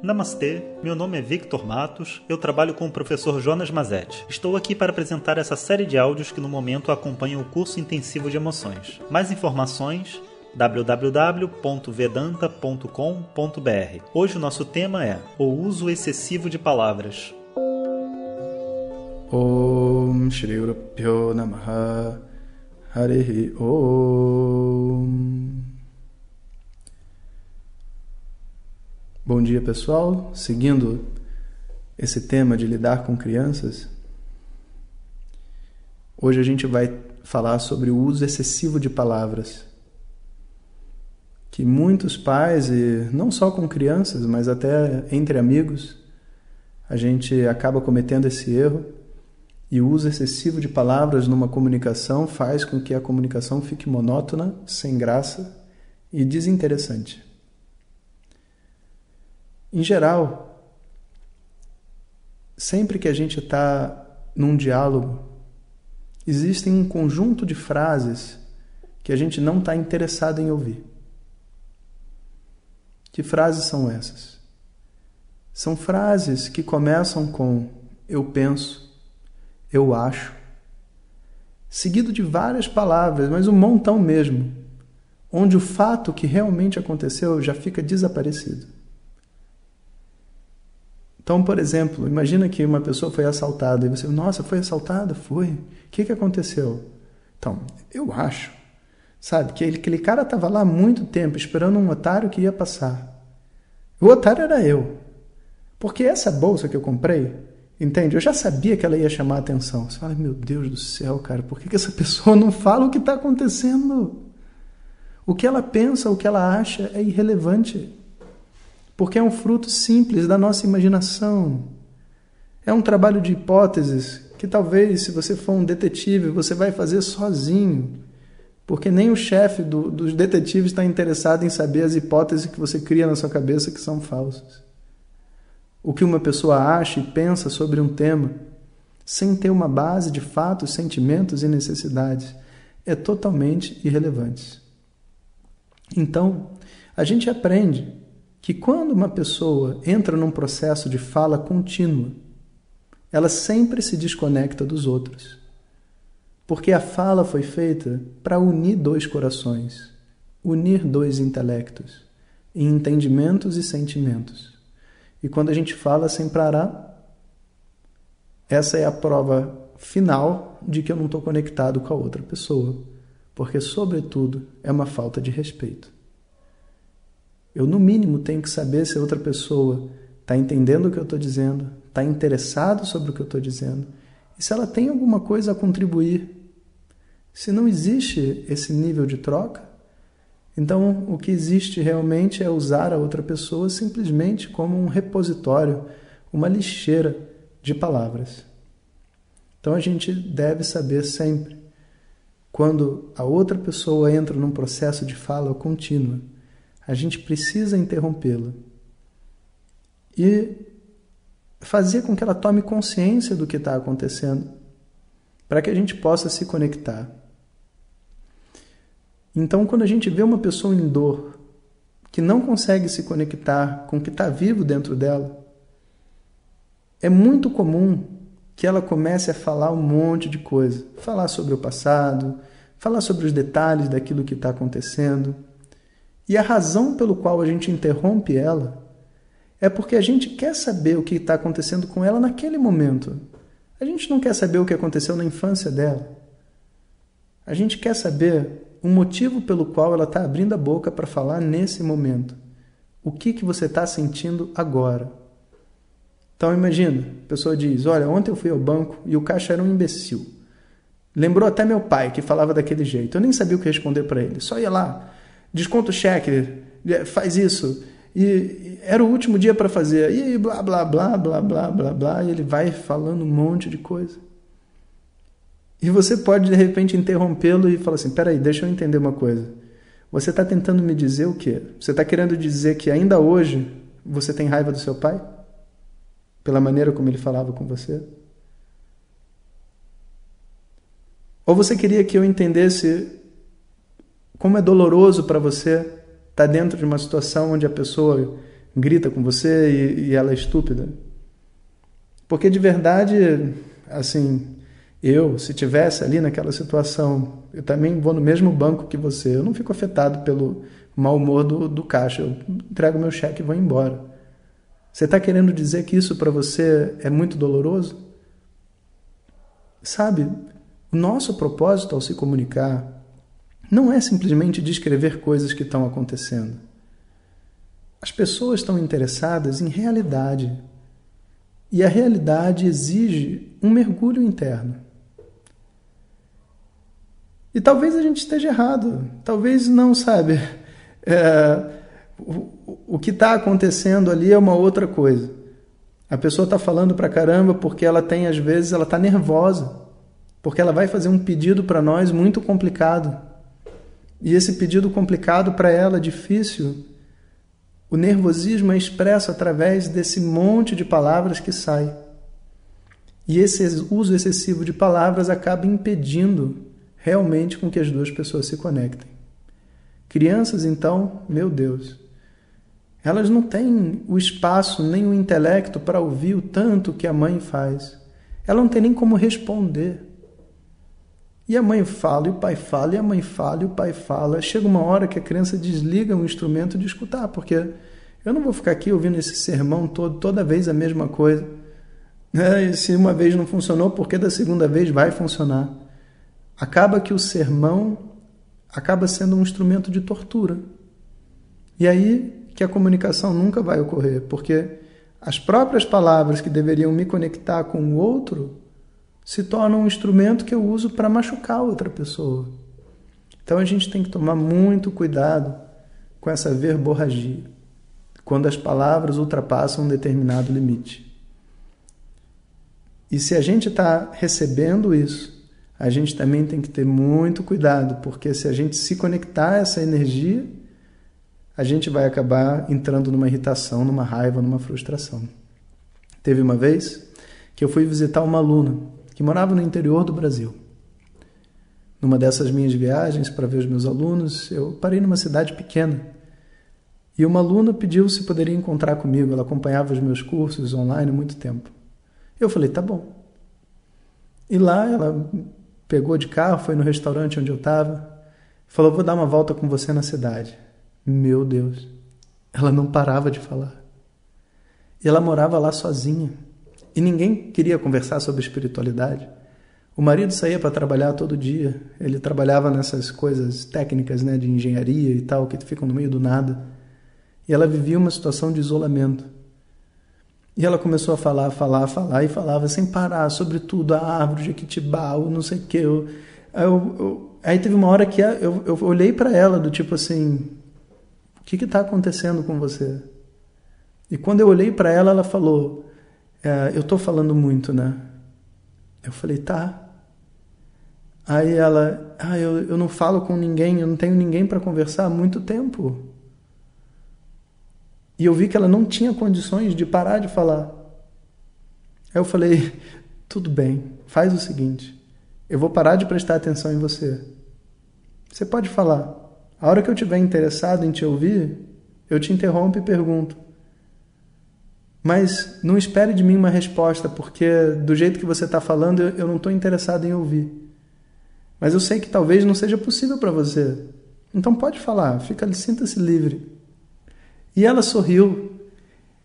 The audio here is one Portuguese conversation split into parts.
Namastê, meu nome é Victor Matos, eu trabalho com o professor Jonas Mazetti. Estou aqui para apresentar essa série de áudios que no momento acompanham o curso intensivo de emoções. Mais informações www.vedanta.com.br. Hoje o nosso tema é o uso excessivo de palavras. Om Shri Namaha Harihi Om Bom dia pessoal, seguindo esse tema de lidar com crianças, hoje a gente vai falar sobre o uso excessivo de palavras. Que muitos pais, e não só com crianças, mas até entre amigos, a gente acaba cometendo esse erro e o uso excessivo de palavras numa comunicação faz com que a comunicação fique monótona, sem graça e desinteressante. Em geral, sempre que a gente está num diálogo, existem um conjunto de frases que a gente não está interessado em ouvir. Que frases são essas? São frases que começam com eu penso, eu acho, seguido de várias palavras, mas um montão mesmo, onde o fato que realmente aconteceu já fica desaparecido. Então, por exemplo, imagina que uma pessoa foi assaltada e você, nossa, foi assaltada? Foi. O que, que aconteceu? Então, eu acho, sabe, que aquele cara estava lá há muito tempo esperando um otário que ia passar. O otário era eu. Porque essa bolsa que eu comprei, entende? Eu já sabia que ela ia chamar a atenção. Você fala, meu Deus do céu, cara, por que, que essa pessoa não fala o que está acontecendo? O que ela pensa, o que ela acha é irrelevante porque é um fruto simples da nossa imaginação. É um trabalho de hipóteses que talvez, se você for um detetive, você vai fazer sozinho, porque nem o chefe do, dos detetives está interessado em saber as hipóteses que você cria na sua cabeça que são falsas. O que uma pessoa acha e pensa sobre um tema, sem ter uma base de fatos, sentimentos e necessidades, é totalmente irrelevante. Então, a gente aprende que quando uma pessoa entra num processo de fala contínua, ela sempre se desconecta dos outros. Porque a fala foi feita para unir dois corações, unir dois intelectos, em entendimentos e sentimentos. E quando a gente fala sem parar, essa é a prova final de que eu não estou conectado com a outra pessoa, porque, sobretudo, é uma falta de respeito. Eu, no mínimo, tenho que saber se a outra pessoa está entendendo o que eu estou dizendo, está interessado sobre o que eu estou dizendo e se ela tem alguma coisa a contribuir. Se não existe esse nível de troca, então o que existe realmente é usar a outra pessoa simplesmente como um repositório, uma lixeira de palavras. Então a gente deve saber sempre quando a outra pessoa entra num processo de fala contínua a gente precisa interrompê-la. E fazer com que ela tome consciência do que está acontecendo, para que a gente possa se conectar. Então, quando a gente vê uma pessoa em dor, que não consegue se conectar com o que está vivo dentro dela, é muito comum que ela comece a falar um monte de coisa, falar sobre o passado, falar sobre os detalhes daquilo que está acontecendo e a razão pelo qual a gente interrompe ela é porque a gente quer saber o que está acontecendo com ela naquele momento. A gente não quer saber o que aconteceu na infância dela. A gente quer saber o motivo pelo qual ela está abrindo a boca para falar nesse momento. O que, que você está sentindo agora? Então imagina, a pessoa diz: Olha, ontem eu fui ao banco e o caixa era um imbecil. Lembrou até meu pai que falava daquele jeito. Eu nem sabia o que responder para ele. Só ia lá, desconta o cheque, faz isso. E era o último dia para fazer. E blá, blá, blá, blá, blá, blá, blá. E ele vai falando um monte de coisa. E você pode, de repente, interrompê-lo e falar assim: peraí, deixa eu entender uma coisa. Você está tentando me dizer o quê? Você está querendo dizer que ainda hoje você tem raiva do seu pai? Pela maneira como ele falava com você? Ou você queria que eu entendesse como é doloroso para você estar tá dentro de uma situação onde a pessoa grita com você e, e ela é estúpida. Porque de verdade, assim, eu, se tivesse ali naquela situação, eu também vou no mesmo banco que você, eu não fico afetado pelo mau humor do, do caixa, eu entrego meu cheque e vou embora. Você está querendo dizer que isso para você é muito doloroso? Sabe, o nosso propósito ao se comunicar não é simplesmente descrever coisas que estão acontecendo. As pessoas estão interessadas em realidade. E a realidade exige um mergulho interno. E talvez a gente esteja errado, talvez não, sabe? É, o, o que está acontecendo ali é uma outra coisa. A pessoa está falando para caramba porque ela tem, às vezes, ela está nervosa, porque ela vai fazer um pedido para nós muito complicado. E esse pedido complicado para ela, difícil, o nervosismo é expresso através desse monte de palavras que sai. E esse uso excessivo de palavras acaba impedindo realmente com que as duas pessoas se conectem. Crianças, então, meu Deus, elas não têm o espaço nem o intelecto para ouvir o tanto que a mãe faz. Ela não tem nem como responder. E a mãe fala, e o pai fala, e a mãe fala, e o pai fala. Chega uma hora que a criança desliga o instrumento de escutar, porque eu não vou ficar aqui ouvindo esse sermão todo, toda vez a mesma coisa. É, e se uma vez não funcionou, porque da segunda vez vai funcionar? Acaba que o sermão acaba sendo um instrumento de tortura. E aí que a comunicação nunca vai ocorrer, porque as próprias palavras que deveriam me conectar com o outro se torna um instrumento que eu uso para machucar outra pessoa. Então a gente tem que tomar muito cuidado com essa verborragia, quando as palavras ultrapassam um determinado limite. E se a gente está recebendo isso, a gente também tem que ter muito cuidado, porque se a gente se conectar a essa energia, a gente vai acabar entrando numa irritação, numa raiva, numa frustração. Teve uma vez que eu fui visitar uma aluna que morava no interior do Brasil. Numa dessas minhas viagens para ver os meus alunos, eu parei numa cidade pequena e uma aluna pediu se poderia encontrar comigo. Ela acompanhava os meus cursos online há muito tempo. Eu falei, tá bom. E lá ela pegou de carro, foi no restaurante onde eu estava, falou: Vou dar uma volta com você na cidade. Meu Deus, ela não parava de falar. E ela morava lá sozinha. E ninguém queria conversar sobre espiritualidade. O marido saía para trabalhar todo dia. Ele trabalhava nessas coisas técnicas, né, de engenharia e tal, que ficam no meio do nada. E ela vivia uma situação de isolamento. E ela começou a falar, falar, falar e falava sem parar sobre tudo, a árvore, Jequitibá, o não sei o que. Eu, eu, eu, aí teve uma hora que eu, eu olhei para ela do tipo assim, o que está acontecendo com você? E quando eu olhei para ela, ela falou, é, eu estou falando muito, né? Eu falei, tá. Aí ela, ah, eu, eu não falo com ninguém, eu não tenho ninguém para conversar há muito tempo. E eu vi que ela não tinha condições de parar de falar. Aí eu falei, tudo bem, faz o seguinte, eu vou parar de prestar atenção em você. Você pode falar. A hora que eu estiver interessado em te ouvir, eu te interrompo e pergunto: mas não espere de mim uma resposta, porque do jeito que você está falando eu não estou interessado em ouvir. Mas eu sei que talvez não seja possível para você. Então pode falar, fica, sinta-se livre. E ela sorriu.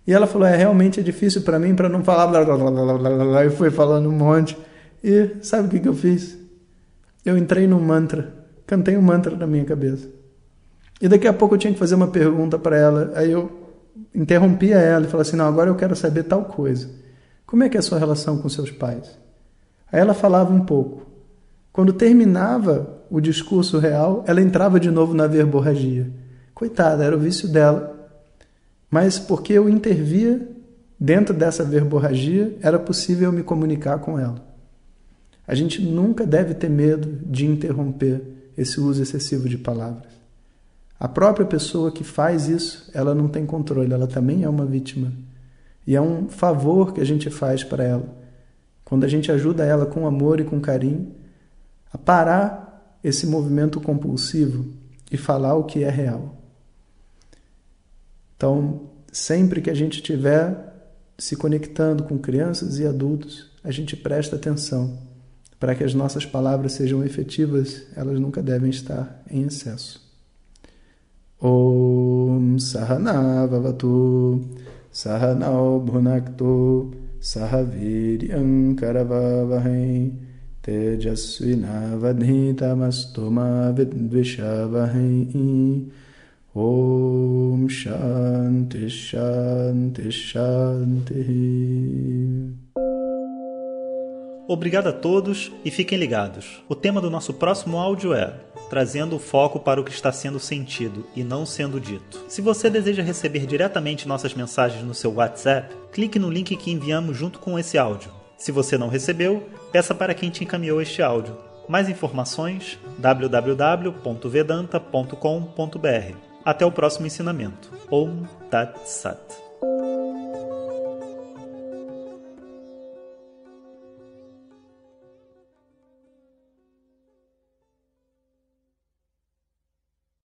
E ela falou: "É realmente é difícil para mim para não falar blá, blá, blá, blá, blá, blá", e foi falando um monte. E sabe o que que eu fiz? Eu entrei num mantra, cantei um mantra na minha cabeça. E daqui a pouco eu tinha que fazer uma pergunta para ela. Aí eu interrompia ela e falava assim: Não, agora eu quero saber tal coisa. Como é que é a sua relação com seus pais? Aí ela falava um pouco. Quando terminava o discurso real, ela entrava de novo na verborragia. Coitada, era o vício dela. Mas porque eu intervia dentro dessa verborragia, era possível me comunicar com ela. A gente nunca deve ter medo de interromper esse uso excessivo de palavras. A própria pessoa que faz isso, ela não tem controle, ela também é uma vítima. E é um favor que a gente faz para ela. Quando a gente ajuda ela com amor e com carinho a parar esse movimento compulsivo e falar o que é real. Então, sempre que a gente estiver se conectando com crianças e adultos, a gente presta atenção. Para que as nossas palavras sejam efetivas, elas nunca devem estar em excesso. ॐ सहना भवतु सह भुनक्तु सह वीर्यङ्करववहै तेजस्विनावधीतमस्तु मा विद्विषावहै। ॐ शान्तिः शान्तिः। Obrigado a todos e fiquem ligados. O tema do nosso próximo áudio é trazendo o foco para o que está sendo sentido e não sendo dito. Se você deseja receber diretamente nossas mensagens no seu WhatsApp, clique no link que enviamos junto com esse áudio. Se você não recebeu, peça para quem te encaminhou este áudio. Mais informações www.vedanta.com.br. Até o próximo ensinamento. Om Tat Sat.